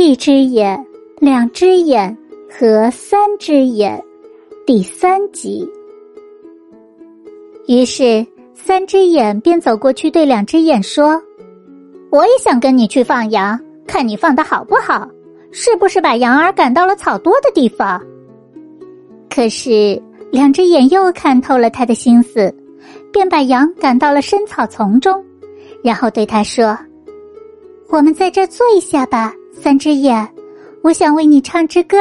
一只眼，两只眼和三只眼，第三集。于是，三只眼便走过去，对两只眼说：“我也想跟你去放羊，看你放的好不好，是不是把羊儿赶到了草多的地方？”可是，两只眼又看透了他的心思，便把羊赶到了深草丛中，然后对他说：“我们在这坐一下吧。”三只眼，我想为你唱支歌。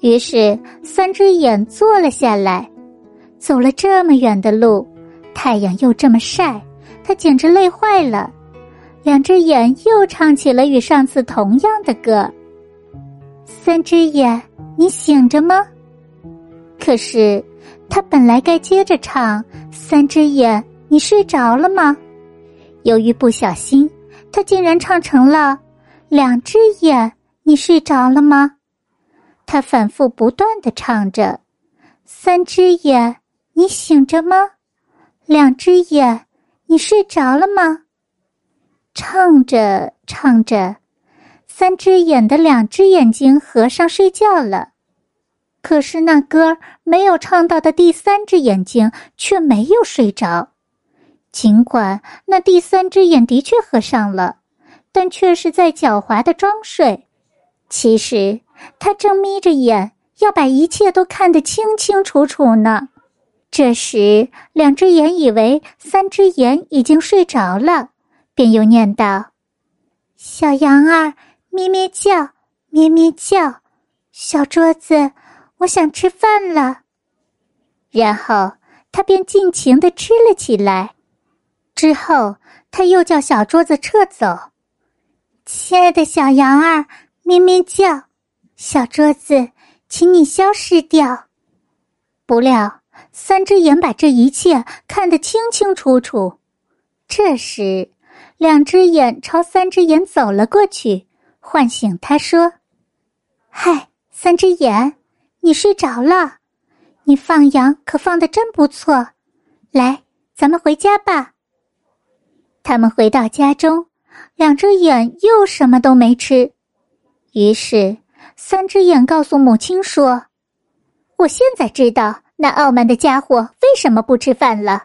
于是，三只眼坐了下来。走了这么远的路，太阳又这么晒，他简直累坏了。两只眼又唱起了与上次同样的歌。三只眼，你醒着吗？可是，他本来该接着唱。三只眼，你睡着了吗？由于不小心，他竟然唱成了。两只眼，你睡着了吗？他反复不断的唱着。三只眼，你醒着吗？两只眼，你睡着了吗？唱着唱着，三只眼的两只眼睛合上睡觉了。可是那歌没有唱到的第三只眼睛却没有睡着，尽管那第三只眼的确合上了。但却是在狡猾的装睡，其实他正眯着眼，要把一切都看得清清楚楚呢。这时，两只眼以为三只眼已经睡着了，便又念道：“小羊儿咩咩叫，咩咩叫，小桌子，我想吃饭了。”然后他便尽情的吃了起来。之后，他又叫小桌子撤走。亲爱的小羊儿，咩咩叫，小桌子，请你消失掉。不料，三只眼把这一切看得清清楚楚。这时，两只眼朝三只眼走了过去，唤醒他说：“嗨，三只眼，你睡着了？你放羊可放的真不错。来，咱们回家吧。”他们回到家中。两只眼又什么都没吃，于是三只眼告诉母亲说：“我现在知道那傲慢的家伙为什么不吃饭了。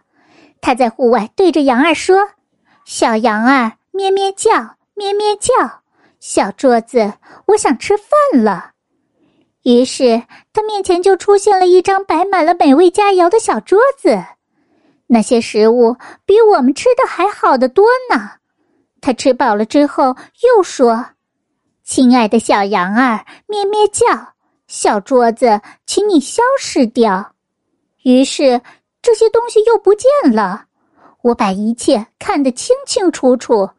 他在户外对着羊儿说：‘小羊儿咩咩叫，咩咩叫，小桌子，我想吃饭了。’于是他面前就出现了一张摆满了美味佳肴的小桌子，那些食物比我们吃的还好得多呢。”他吃饱了之后，又说：“亲爱的小羊儿，咩咩叫，小桌子，请你消失掉。”于是这些东西又不见了。我把一切看得清清楚楚。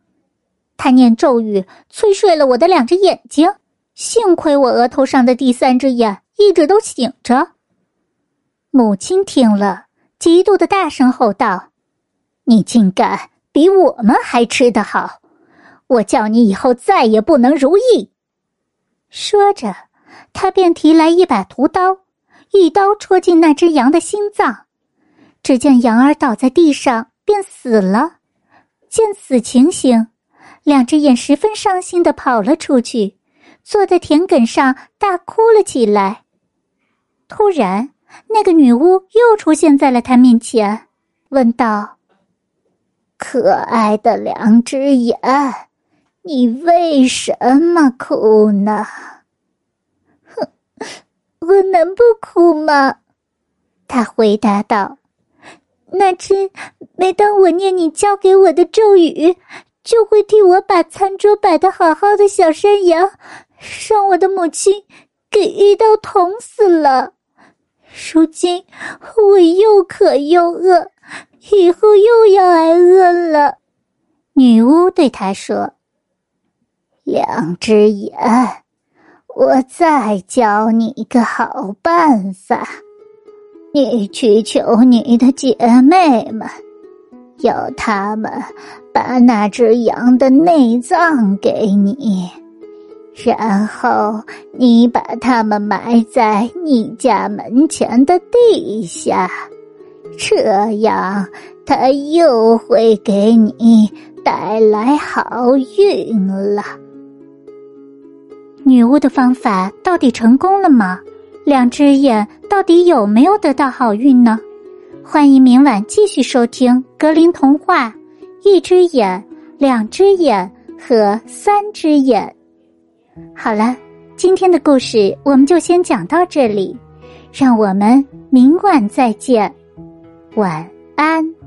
他念咒语，催睡了我的两只眼睛。幸亏我额头上的第三只眼一直都醒着。母亲听了，极度的大声吼道：“你竟敢！”比我们还吃得好，我叫你以后再也不能如意。说着，他便提来一把屠刀，一刀戳进那只羊的心脏。只见羊儿倒在地上，便死了。见此情形，两只眼十分伤心的跑了出去，坐在田埂上大哭了起来。突然，那个女巫又出现在了他面前，问道。可爱的两只眼，你为什么哭呢？哼，我能不哭吗？他回答道：“那只每当我念你教给我的咒语，就会替我把餐桌摆的好好的小山羊，让我的母亲给一刀捅死了。如今我又渴又饿。”以后又要挨饿了，女巫对他说：“两只眼，我再教你一个好办法，你去求你的姐妹们，要他们把那只羊的内脏给你，然后你把它们埋在你家门前的地下。”这样，他又会给你带来好运了。女巫的方法到底成功了吗？两只眼到底有没有得到好运呢？欢迎明晚继续收听《格林童话》，一只眼、两只眼和三只眼。好了，今天的故事我们就先讲到这里，让我们明晚再见，晚安。